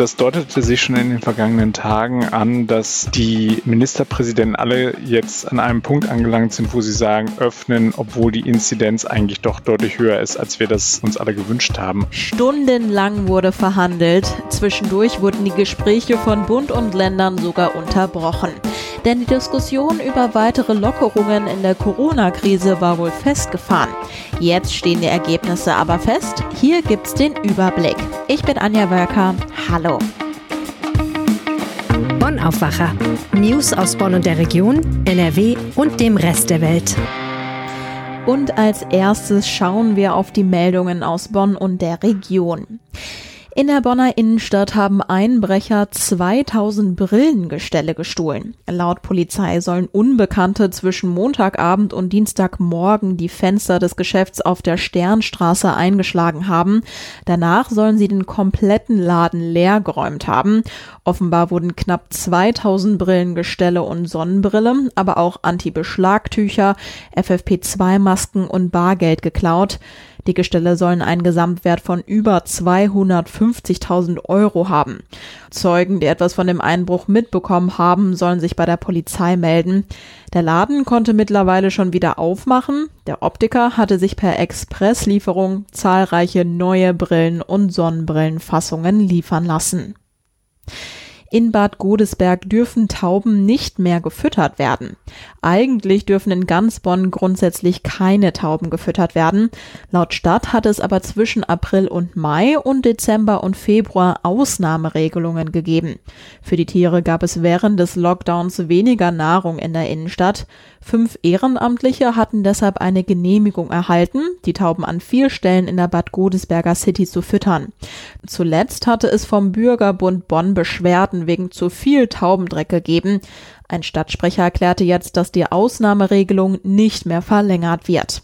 das deutete sich schon in den vergangenen Tagen an, dass die Ministerpräsidenten alle jetzt an einem Punkt angelangt sind, wo sie sagen, öffnen, obwohl die Inzidenz eigentlich doch deutlich höher ist, als wir das uns alle gewünscht haben. Stundenlang wurde verhandelt. Zwischendurch wurden die Gespräche von Bund und Ländern sogar unterbrochen. Denn die Diskussion über weitere Lockerungen in der Corona-Krise war wohl festgefahren. Jetzt stehen die Ergebnisse aber fest. Hier gibt's den Überblick. Ich bin Anja Wölker. Hallo. Bonn Aufwacher. News aus Bonn und der Region, NRW und dem Rest der Welt. Und als erstes schauen wir auf die Meldungen aus Bonn und der Region. In der Bonner Innenstadt haben Einbrecher 2000 Brillengestelle gestohlen. Laut Polizei sollen Unbekannte zwischen Montagabend und Dienstagmorgen die Fenster des Geschäfts auf der Sternstraße eingeschlagen haben. Danach sollen sie den kompletten Laden leergeräumt haben. Offenbar wurden knapp 2000 Brillengestelle und Sonnenbrille, aber auch Anti-Beschlagtücher, FFP2-Masken und Bargeld geklaut. Die Gestelle sollen einen Gesamtwert von über 250.000 Euro haben. Zeugen, die etwas von dem Einbruch mitbekommen haben, sollen sich bei der Polizei melden. Der Laden konnte mittlerweile schon wieder aufmachen. Der Optiker hatte sich per Expresslieferung zahlreiche neue Brillen und Sonnenbrillenfassungen liefern lassen. In Bad Godesberg dürfen Tauben nicht mehr gefüttert werden. Eigentlich dürfen in ganz Bonn grundsätzlich keine Tauben gefüttert werden. Laut Stadt hat es aber zwischen April und Mai und Dezember und Februar Ausnahmeregelungen gegeben. Für die Tiere gab es während des Lockdowns weniger Nahrung in der Innenstadt. Fünf Ehrenamtliche hatten deshalb eine Genehmigung erhalten, die Tauben an vier Stellen in der Bad Godesberger City zu füttern. Zuletzt hatte es vom Bürgerbund Bonn Beschwerden wegen zu viel Taubendreck gegeben. Ein Stadtsprecher erklärte jetzt, dass die Ausnahmeregelung nicht mehr verlängert wird.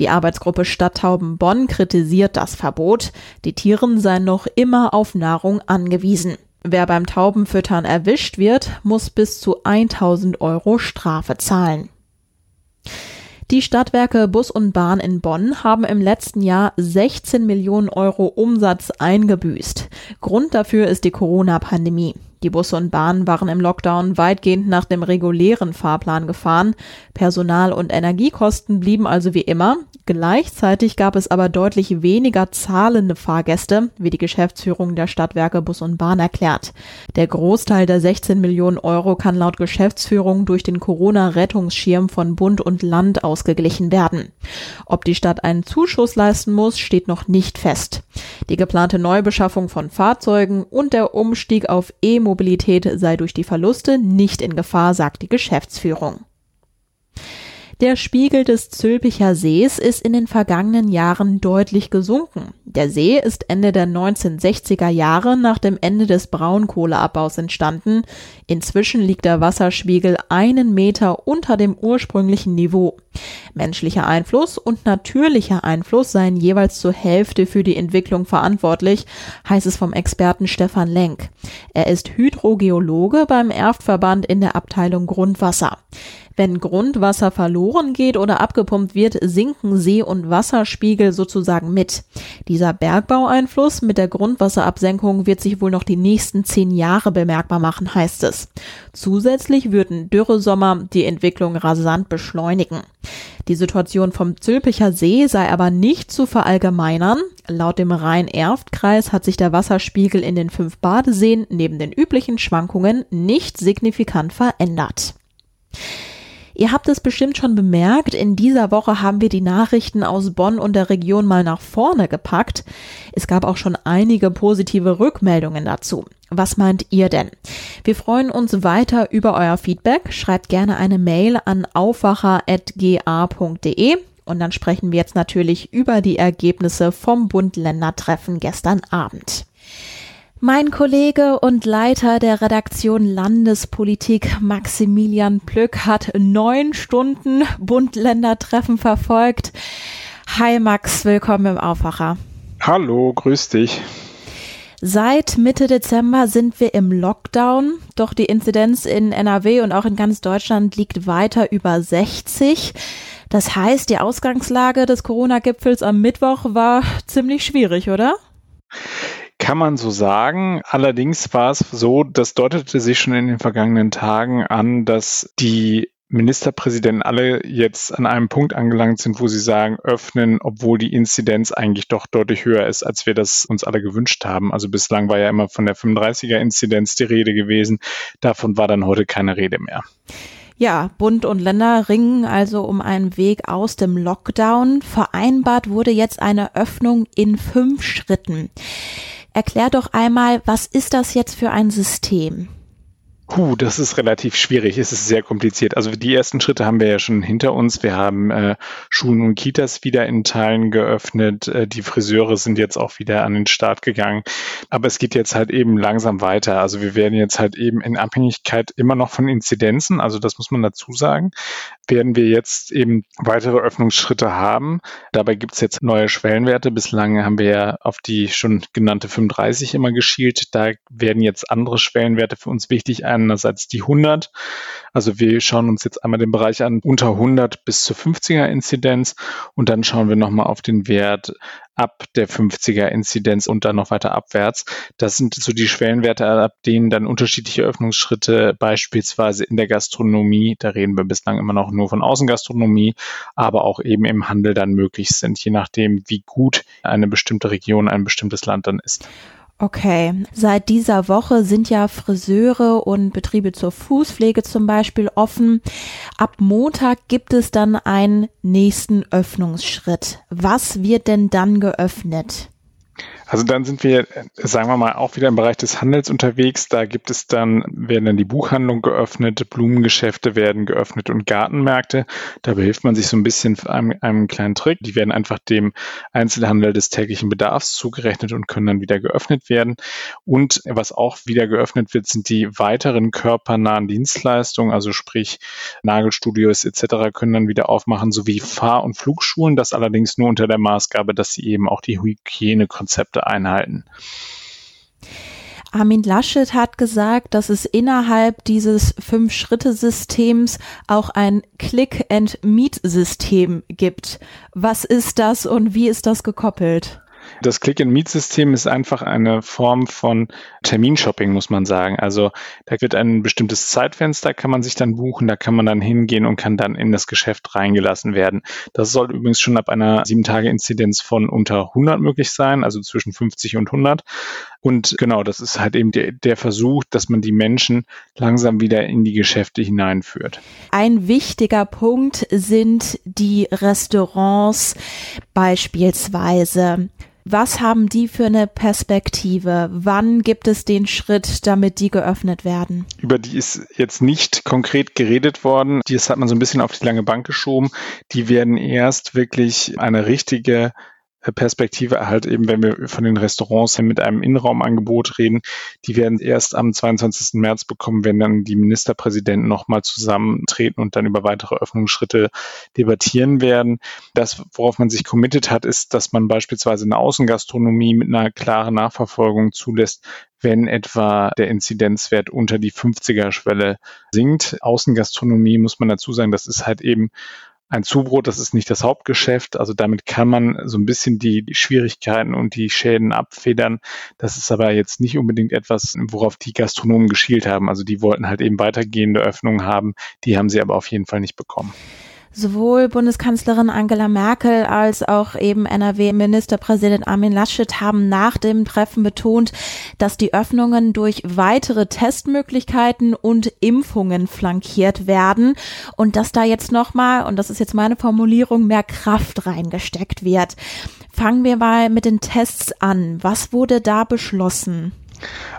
Die Arbeitsgruppe Stadttauben Bonn kritisiert das Verbot. Die Tieren seien noch immer auf Nahrung angewiesen. Wer beim Taubenfüttern erwischt wird, muss bis zu 1000 Euro Strafe zahlen. Die Stadtwerke Bus und Bahn in Bonn haben im letzten Jahr 16 Millionen Euro Umsatz eingebüßt. Grund dafür ist die Corona-Pandemie. Die Busse und Bahnen waren im Lockdown weitgehend nach dem regulären Fahrplan gefahren. Personal- und Energiekosten blieben also wie immer. Gleichzeitig gab es aber deutlich weniger zahlende Fahrgäste, wie die Geschäftsführung der Stadtwerke Bus und Bahn erklärt. Der Großteil der 16 Millionen Euro kann laut Geschäftsführung durch den Corona-Rettungsschirm von Bund und Land ausgeglichen werden. Ob die Stadt einen Zuschuss leisten muss, steht noch nicht fest. Die geplante Neubeschaffung von Fahrzeugen und der Umstieg auf E-Mobilität sei durch die Verluste nicht in Gefahr, sagt die Geschäftsführung. Der Spiegel des Zülpicher Sees ist in den vergangenen Jahren deutlich gesunken. Der See ist Ende der 1960er Jahre nach dem Ende des Braunkohleabbaus entstanden. Inzwischen liegt der Wasserspiegel einen Meter unter dem ursprünglichen Niveau. Menschlicher Einfluss und natürlicher Einfluss seien jeweils zur Hälfte für die Entwicklung verantwortlich, heißt es vom Experten Stefan Lenk. Er ist Hydrogeologe beim Erftverband in der Abteilung Grundwasser. Wenn Grundwasser verloren geht oder abgepumpt wird, sinken See- und Wasserspiegel sozusagen mit. Dieser Bergbaueinfluss mit der Grundwasserabsenkung wird sich wohl noch die nächsten zehn Jahre bemerkbar machen, heißt es. Zusätzlich würden Dürresommer die Entwicklung rasant beschleunigen. Die Situation vom Zülpicher See sei aber nicht zu verallgemeinern. Laut dem Rhein-Erft-Kreis hat sich der Wasserspiegel in den fünf Badeseen neben den üblichen Schwankungen nicht signifikant verändert. Ihr habt es bestimmt schon bemerkt, in dieser Woche haben wir die Nachrichten aus Bonn und der Region mal nach vorne gepackt. Es gab auch schon einige positive Rückmeldungen dazu. Was meint ihr denn? Wir freuen uns weiter über euer Feedback. Schreibt gerne eine Mail an aufwacher.ga.de und dann sprechen wir jetzt natürlich über die Ergebnisse vom Bund-Länder-Treffen gestern Abend. Mein Kollege und Leiter der Redaktion Landespolitik Maximilian Plück hat neun Stunden Bund-Länder-Treffen verfolgt. Hi Max, willkommen im Aufwacher. Hallo, grüß dich. Seit Mitte Dezember sind wir im Lockdown, doch die Inzidenz in NRW und auch in ganz Deutschland liegt weiter über 60. Das heißt, die Ausgangslage des Corona-Gipfels am Mittwoch war ziemlich schwierig, oder? Kann man so sagen. Allerdings war es so, das deutete sich schon in den vergangenen Tagen an, dass die Ministerpräsidenten alle jetzt an einem Punkt angelangt sind, wo sie sagen, öffnen, obwohl die Inzidenz eigentlich doch deutlich höher ist, als wir das uns alle gewünscht haben. Also bislang war ja immer von der 35er Inzidenz die Rede gewesen. Davon war dann heute keine Rede mehr. Ja, Bund und Länder ringen also um einen Weg aus dem Lockdown. Vereinbart wurde jetzt eine Öffnung in fünf Schritten. Erklär doch einmal, was ist das jetzt für ein System? Puh, das ist relativ schwierig. Es ist sehr kompliziert. Also die ersten Schritte haben wir ja schon hinter uns. Wir haben äh, Schulen und Kitas wieder in Teilen geöffnet. Äh, die Friseure sind jetzt auch wieder an den Start gegangen. Aber es geht jetzt halt eben langsam weiter. Also wir werden jetzt halt eben in Abhängigkeit immer noch von Inzidenzen, also das muss man dazu sagen, werden wir jetzt eben weitere Öffnungsschritte haben. Dabei gibt es jetzt neue Schwellenwerte. Bislang haben wir ja auf die schon genannte 35 immer geschielt. Da werden jetzt andere Schwellenwerte für uns wichtig. Einerseits die 100. Also wir schauen uns jetzt einmal den Bereich an unter 100 bis zur 50er Inzidenz und dann schauen wir nochmal auf den Wert ab der 50er Inzidenz und dann noch weiter abwärts. Das sind so die Schwellenwerte, ab denen dann unterschiedliche Öffnungsschritte beispielsweise in der Gastronomie, da reden wir bislang immer noch nur von Außengastronomie, aber auch eben im Handel dann möglich sind, je nachdem, wie gut eine bestimmte Region, ein bestimmtes Land dann ist. Okay, seit dieser Woche sind ja Friseure und Betriebe zur Fußpflege zum Beispiel offen. Ab Montag gibt es dann einen nächsten Öffnungsschritt. Was wird denn dann geöffnet? Also dann sind wir, sagen wir mal, auch wieder im Bereich des Handels unterwegs. Da gibt es dann, werden dann die Buchhandlung geöffnet, Blumengeschäfte werden geöffnet und Gartenmärkte. Da behilft man sich so ein bisschen einem, einem kleinen Trick. Die werden einfach dem Einzelhandel des täglichen Bedarfs zugerechnet und können dann wieder geöffnet werden. Und was auch wieder geöffnet wird, sind die weiteren körpernahen Dienstleistungen, also sprich Nagelstudios etc. können dann wieder aufmachen, sowie Fahr- und Flugschulen. Das allerdings nur unter der Maßgabe, dass sie eben auch die Hygienekonzepte einhalten. Armin Laschet hat gesagt, dass es innerhalb dieses Fünf-Schritte-Systems auch ein Click-and-Meet-System gibt. Was ist das und wie ist das gekoppelt? Das Click-and-Meet-System ist einfach eine Form von Terminshopping, muss man sagen. Also da wird ein bestimmtes Zeitfenster, kann man sich dann buchen, da kann man dann hingehen und kann dann in das Geschäft reingelassen werden. Das soll übrigens schon ab einer 7-Tage-Inzidenz von unter 100 möglich sein, also zwischen 50 und 100. Und genau, das ist halt eben der, der, Versuch, dass man die Menschen langsam wieder in die Geschäfte hineinführt. Ein wichtiger Punkt sind die Restaurants beispielsweise. Was haben die für eine Perspektive? Wann gibt es den Schritt, damit die geöffnet werden? Über die ist jetzt nicht konkret geredet worden. Das hat man so ein bisschen auf die lange Bank geschoben. Die werden erst wirklich eine richtige Perspektive halt eben, wenn wir von den Restaurants mit einem Innenraumangebot reden, die werden erst am 22. März bekommen, wenn dann die Ministerpräsidenten nochmal zusammentreten und dann über weitere Öffnungsschritte debattieren werden. Das, worauf man sich committed hat, ist, dass man beispielsweise eine Außengastronomie mit einer klaren Nachverfolgung zulässt, wenn etwa der Inzidenzwert unter die 50er-Schwelle sinkt. Außengastronomie muss man dazu sagen, das ist halt eben ein Zubrot, das ist nicht das Hauptgeschäft. Also damit kann man so ein bisschen die, Schwierigkeiten und die Schäden abfedern. Das ist aber jetzt nicht unbedingt etwas, worauf die Gastronomen geschielt haben. Also die wollten halt eben weitergehende Öffnungen haben. Die haben sie aber auf jeden Fall nicht bekommen. Sowohl Bundeskanzlerin Angela Merkel als auch eben NRW-Ministerpräsident Armin Laschet haben nach dem Treffen betont, dass die Öffnungen durch weitere Testmöglichkeiten und Impfungen flankiert werden und dass da jetzt nochmal, und das ist jetzt meine Formulierung, mehr Kraft reingesteckt wird. Fangen wir mal mit den Tests an. Was wurde da beschlossen?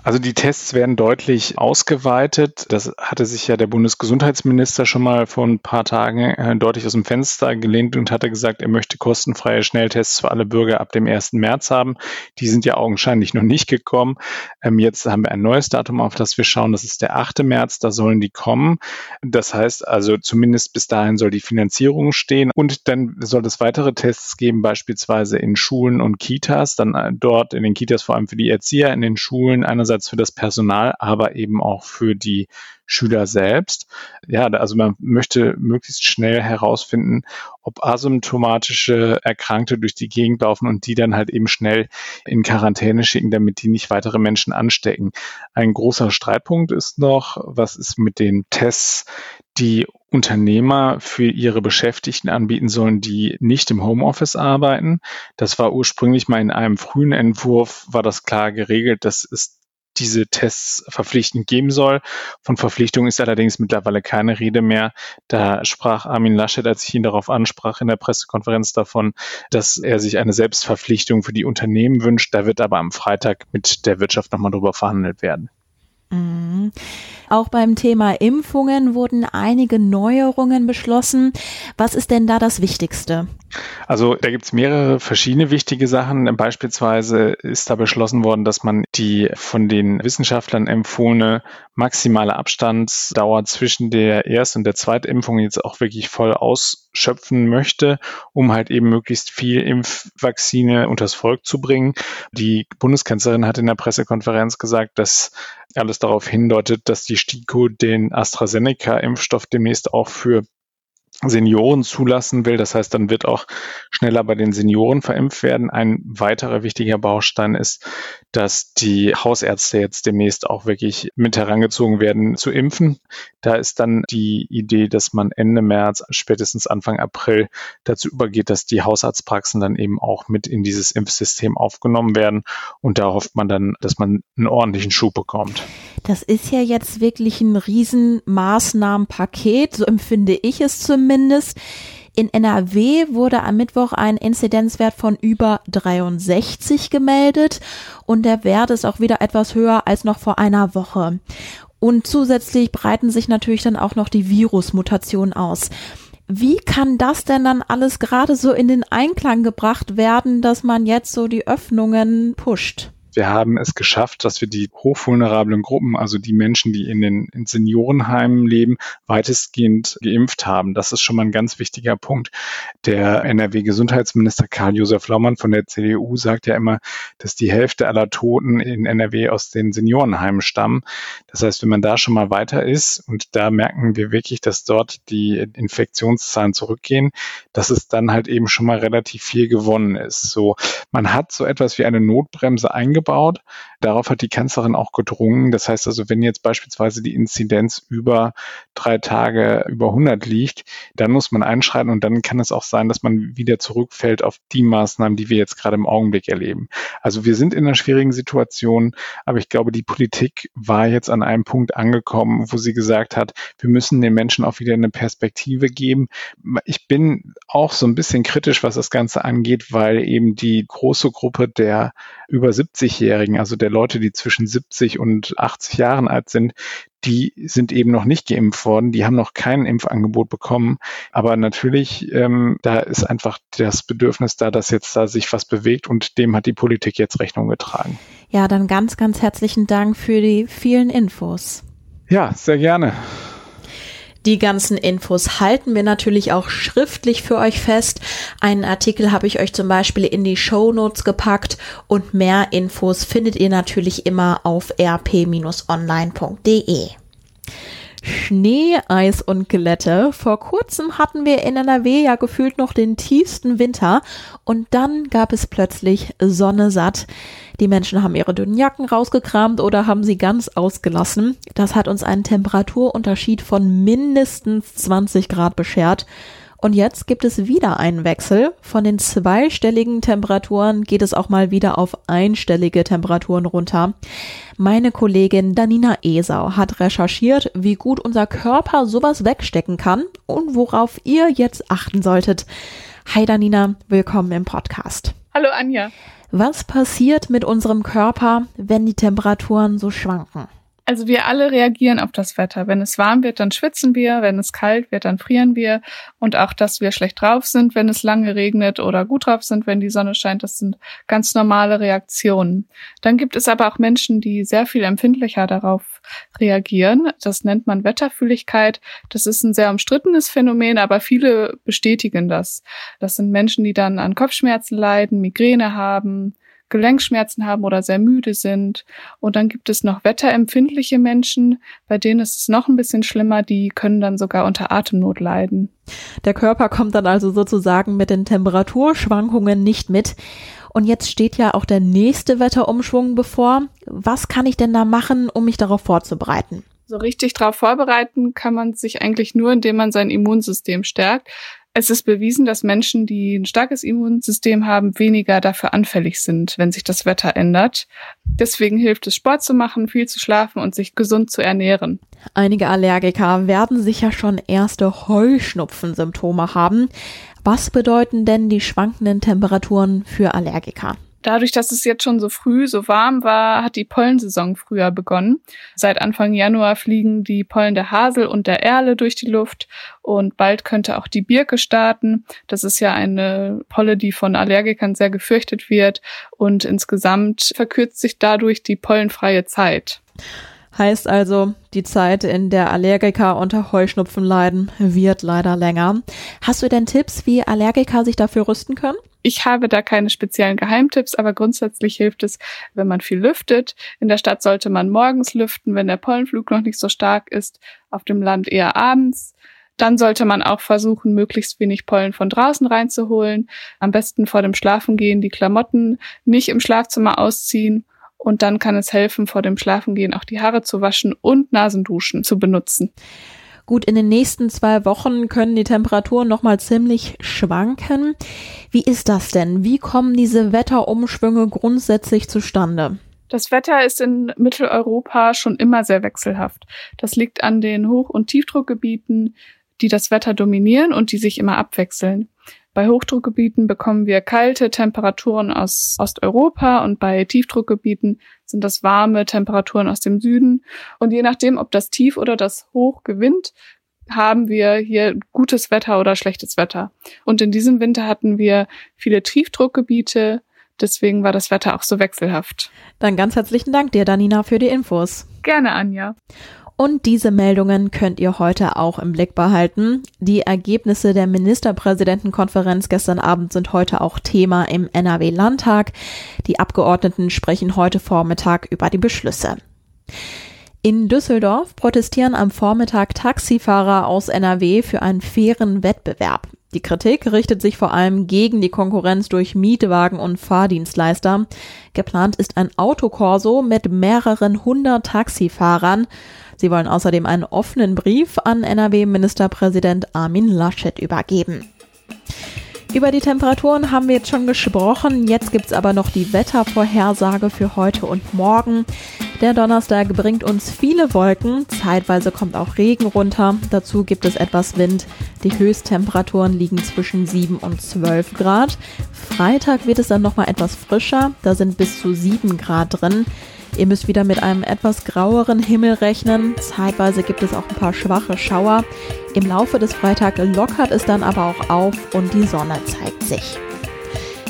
Also die Tests werden deutlich ausgeweitet. Das hatte sich ja der Bundesgesundheitsminister schon mal vor ein paar Tagen äh, deutlich aus dem Fenster gelehnt und hatte gesagt, er möchte kostenfreie Schnelltests für alle Bürger ab dem 1. März haben. Die sind ja augenscheinlich noch nicht gekommen. Ähm, jetzt haben wir ein neues Datum, auf das wir schauen. Das ist der 8. März. Da sollen die kommen. Das heißt also, zumindest bis dahin soll die Finanzierung stehen. Und dann soll es weitere Tests geben, beispielsweise in Schulen und Kitas. Dann äh, dort in den Kitas vor allem für die Erzieher, in den Schulen Schulen, einerseits für das Personal, aber eben auch für die Schüler selbst. Ja, also man möchte möglichst schnell herausfinden, ob asymptomatische Erkrankte durch die Gegend laufen und die dann halt eben schnell in Quarantäne schicken, damit die nicht weitere Menschen anstecken. Ein großer Streitpunkt ist noch, was ist mit den Tests, die Unternehmer für ihre Beschäftigten anbieten sollen, die nicht im Homeoffice arbeiten. Das war ursprünglich mal in einem frühen Entwurf, war das klar geregelt, dass es diese Tests verpflichtend geben soll. Von Verpflichtung ist allerdings mittlerweile keine Rede mehr. Da sprach Armin Laschet, als ich ihn darauf ansprach in der Pressekonferenz davon, dass er sich eine Selbstverpflichtung für die Unternehmen wünscht. Da wird aber am Freitag mit der Wirtschaft nochmal drüber verhandelt werden. Mhm. Auch beim Thema Impfungen wurden einige Neuerungen beschlossen. Was ist denn da das Wichtigste? Also da gibt es mehrere verschiedene wichtige Sachen. Beispielsweise ist da beschlossen worden, dass man die von den Wissenschaftlern empfohlene maximale Abstandsdauer zwischen der Erst- und der Zweitimpfung jetzt auch wirklich voll ausschöpfen möchte, um halt eben möglichst viel Impfvaccine unters Volk zu bringen. Die Bundeskanzlerin hat in der Pressekonferenz gesagt, dass alles darauf hindeutet, dass die STIKO den AstraZeneca-Impfstoff demnächst auch für Senioren zulassen will. Das heißt, dann wird auch schneller bei den Senioren verimpft werden. Ein weiterer wichtiger Baustein ist, dass die Hausärzte jetzt demnächst auch wirklich mit herangezogen werden zu impfen. Da ist dann die Idee, dass man Ende März, spätestens Anfang April dazu übergeht, dass die Hausarztpraxen dann eben auch mit in dieses Impfsystem aufgenommen werden. Und da hofft man dann, dass man einen ordentlichen Schub bekommt. Das ist ja jetzt wirklich ein Riesenmaßnahmenpaket, so empfinde ich es zumindest. In NRW wurde am Mittwoch ein Inzidenzwert von über 63 gemeldet und der Wert ist auch wieder etwas höher als noch vor einer Woche. Und zusätzlich breiten sich natürlich dann auch noch die Virusmutationen aus. Wie kann das denn dann alles gerade so in den Einklang gebracht werden, dass man jetzt so die Öffnungen pusht? Wir haben es geschafft, dass wir die hochvulnerablen Gruppen, also die Menschen, die in den in Seniorenheimen leben, weitestgehend geimpft haben. Das ist schon mal ein ganz wichtiger Punkt. Der NRW-Gesundheitsminister Karl-Josef Laumann von der CDU sagt ja immer, dass die Hälfte aller Toten in NRW aus den Seniorenheimen stammen. Das heißt, wenn man da schon mal weiter ist und da merken wir wirklich, dass dort die Infektionszahlen zurückgehen, dass es dann halt eben schon mal relativ viel gewonnen ist. So, man hat so etwas wie eine Notbremse eingebaut eingebaut. Darauf hat die Kanzlerin auch gedrungen. Das heißt also, wenn jetzt beispielsweise die Inzidenz über drei Tage über 100 liegt, dann muss man einschreiten und dann kann es auch sein, dass man wieder zurückfällt auf die Maßnahmen, die wir jetzt gerade im Augenblick erleben. Also wir sind in einer schwierigen Situation, aber ich glaube, die Politik war jetzt an einem Punkt angekommen, wo sie gesagt hat, wir müssen den Menschen auch wieder eine Perspektive geben. Ich bin auch so ein bisschen kritisch, was das Ganze angeht, weil eben die große Gruppe der über 70-Jährigen, also der Leute, die zwischen 70 und 80 Jahren alt sind, die sind eben noch nicht geimpft worden, die haben noch kein Impfangebot bekommen. Aber natürlich, ähm, da ist einfach das Bedürfnis da, dass jetzt da sich was bewegt und dem hat die Politik jetzt Rechnung getragen. Ja, dann ganz, ganz herzlichen Dank für die vielen Infos. Ja, sehr gerne. Die ganzen Infos halten wir natürlich auch schriftlich für euch fest. Einen Artikel habe ich euch zum Beispiel in die Show Notes gepackt und mehr Infos findet ihr natürlich immer auf rp-online.de. Schnee, Eis und Glätte. Vor kurzem hatten wir in NRW ja gefühlt noch den tiefsten Winter und dann gab es plötzlich Sonne satt. Die Menschen haben ihre dünnen Jacken rausgekramt oder haben sie ganz ausgelassen. Das hat uns einen Temperaturunterschied von mindestens 20 Grad beschert. Und jetzt gibt es wieder einen Wechsel. Von den zweistelligen Temperaturen geht es auch mal wieder auf einstellige Temperaturen runter. Meine Kollegin Danina Esau hat recherchiert, wie gut unser Körper sowas wegstecken kann und worauf ihr jetzt achten solltet. Hi Danina, willkommen im Podcast. Hallo Anja. Was passiert mit unserem Körper, wenn die Temperaturen so schwanken? Also wir alle reagieren auf das Wetter. Wenn es warm wird, dann schwitzen wir. Wenn es kalt wird, dann frieren wir. Und auch, dass wir schlecht drauf sind, wenn es lange regnet oder gut drauf sind, wenn die Sonne scheint, das sind ganz normale Reaktionen. Dann gibt es aber auch Menschen, die sehr viel empfindlicher darauf reagieren. Das nennt man Wetterfühligkeit. Das ist ein sehr umstrittenes Phänomen, aber viele bestätigen das. Das sind Menschen, die dann an Kopfschmerzen leiden, Migräne haben, Gelenkschmerzen haben oder sehr müde sind. Und dann gibt es noch wetterempfindliche Menschen, bei denen ist es noch ein bisschen schlimmer, die können dann sogar unter Atemnot leiden. Der Körper kommt dann also sozusagen mit den Temperaturschwankungen nicht mit. Und jetzt steht ja auch der nächste Wetterumschwung bevor. Was kann ich denn da machen, um mich darauf vorzubereiten? So richtig darauf vorbereiten kann man sich eigentlich nur, indem man sein Immunsystem stärkt. Es ist bewiesen, dass Menschen, die ein starkes Immunsystem haben, weniger dafür anfällig sind, wenn sich das Wetter ändert. Deswegen hilft es, Sport zu machen, viel zu schlafen und sich gesund zu ernähren. Einige Allergiker werden sicher schon erste Heuschnupfensymptome haben. Was bedeuten denn die schwankenden Temperaturen für Allergiker? Dadurch, dass es jetzt schon so früh, so warm war, hat die Pollensaison früher begonnen. Seit Anfang Januar fliegen die Pollen der Hasel und der Erle durch die Luft und bald könnte auch die Birke starten. Das ist ja eine Polle, die von Allergikern sehr gefürchtet wird und insgesamt verkürzt sich dadurch die pollenfreie Zeit. Heißt also, die Zeit, in der Allergiker unter Heuschnupfen leiden, wird leider länger. Hast du denn Tipps, wie Allergiker sich dafür rüsten können? Ich habe da keine speziellen Geheimtipps, aber grundsätzlich hilft es, wenn man viel lüftet. In der Stadt sollte man morgens lüften, wenn der Pollenflug noch nicht so stark ist, auf dem Land eher abends. Dann sollte man auch versuchen, möglichst wenig Pollen von draußen reinzuholen. Am besten vor dem Schlafengehen die Klamotten nicht im Schlafzimmer ausziehen. Und dann kann es helfen, vor dem Schlafengehen auch die Haare zu waschen und Nasenduschen zu benutzen. Gut, in den nächsten zwei Wochen können die Temperaturen nochmal ziemlich schwanken. Wie ist das denn? Wie kommen diese Wetterumschwünge grundsätzlich zustande? Das Wetter ist in Mitteleuropa schon immer sehr wechselhaft. Das liegt an den Hoch- und Tiefdruckgebieten, die das Wetter dominieren und die sich immer abwechseln. Bei Hochdruckgebieten bekommen wir kalte Temperaturen aus Osteuropa und bei Tiefdruckgebieten sind das warme Temperaturen aus dem Süden. Und je nachdem, ob das Tief oder das Hoch gewinnt, haben wir hier gutes Wetter oder schlechtes Wetter. Und in diesem Winter hatten wir viele Tiefdruckgebiete. Deswegen war das Wetter auch so wechselhaft. Dann ganz herzlichen Dank dir, Danina, für die Infos. Gerne, Anja. Und diese Meldungen könnt ihr heute auch im Blick behalten. Die Ergebnisse der Ministerpräsidentenkonferenz gestern Abend sind heute auch Thema im NRW-Landtag. Die Abgeordneten sprechen heute Vormittag über die Beschlüsse. In Düsseldorf protestieren am Vormittag Taxifahrer aus NRW für einen fairen Wettbewerb. Die Kritik richtet sich vor allem gegen die Konkurrenz durch Mietwagen und Fahrdienstleister. Geplant ist ein Autokorso mit mehreren hundert Taxifahrern. Sie wollen außerdem einen offenen Brief an NRW-Ministerpräsident Armin Laschet übergeben. Über die Temperaturen haben wir jetzt schon gesprochen. Jetzt gibt es aber noch die Wettervorhersage für heute und morgen. Der Donnerstag bringt uns viele Wolken. Zeitweise kommt auch Regen runter. Dazu gibt es etwas Wind. Die Höchsttemperaturen liegen zwischen 7 und 12 Grad. Freitag wird es dann nochmal etwas frischer. Da sind bis zu 7 Grad drin. Ihr müsst wieder mit einem etwas graueren Himmel rechnen. Zeitweise gibt es auch ein paar schwache Schauer. Im Laufe des Freitags lockert es dann aber auch auf und die Sonne zeigt sich.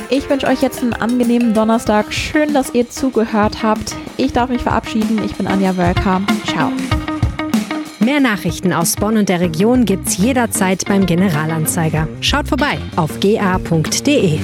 Ich wünsche euch jetzt einen angenehmen Donnerstag. Schön, dass ihr zugehört habt. Ich darf mich verabschieden. Ich bin Anja Wölker. Ciao. Mehr Nachrichten aus Bonn und der Region gibt's jederzeit beim Generalanzeiger. Schaut vorbei auf ga.de.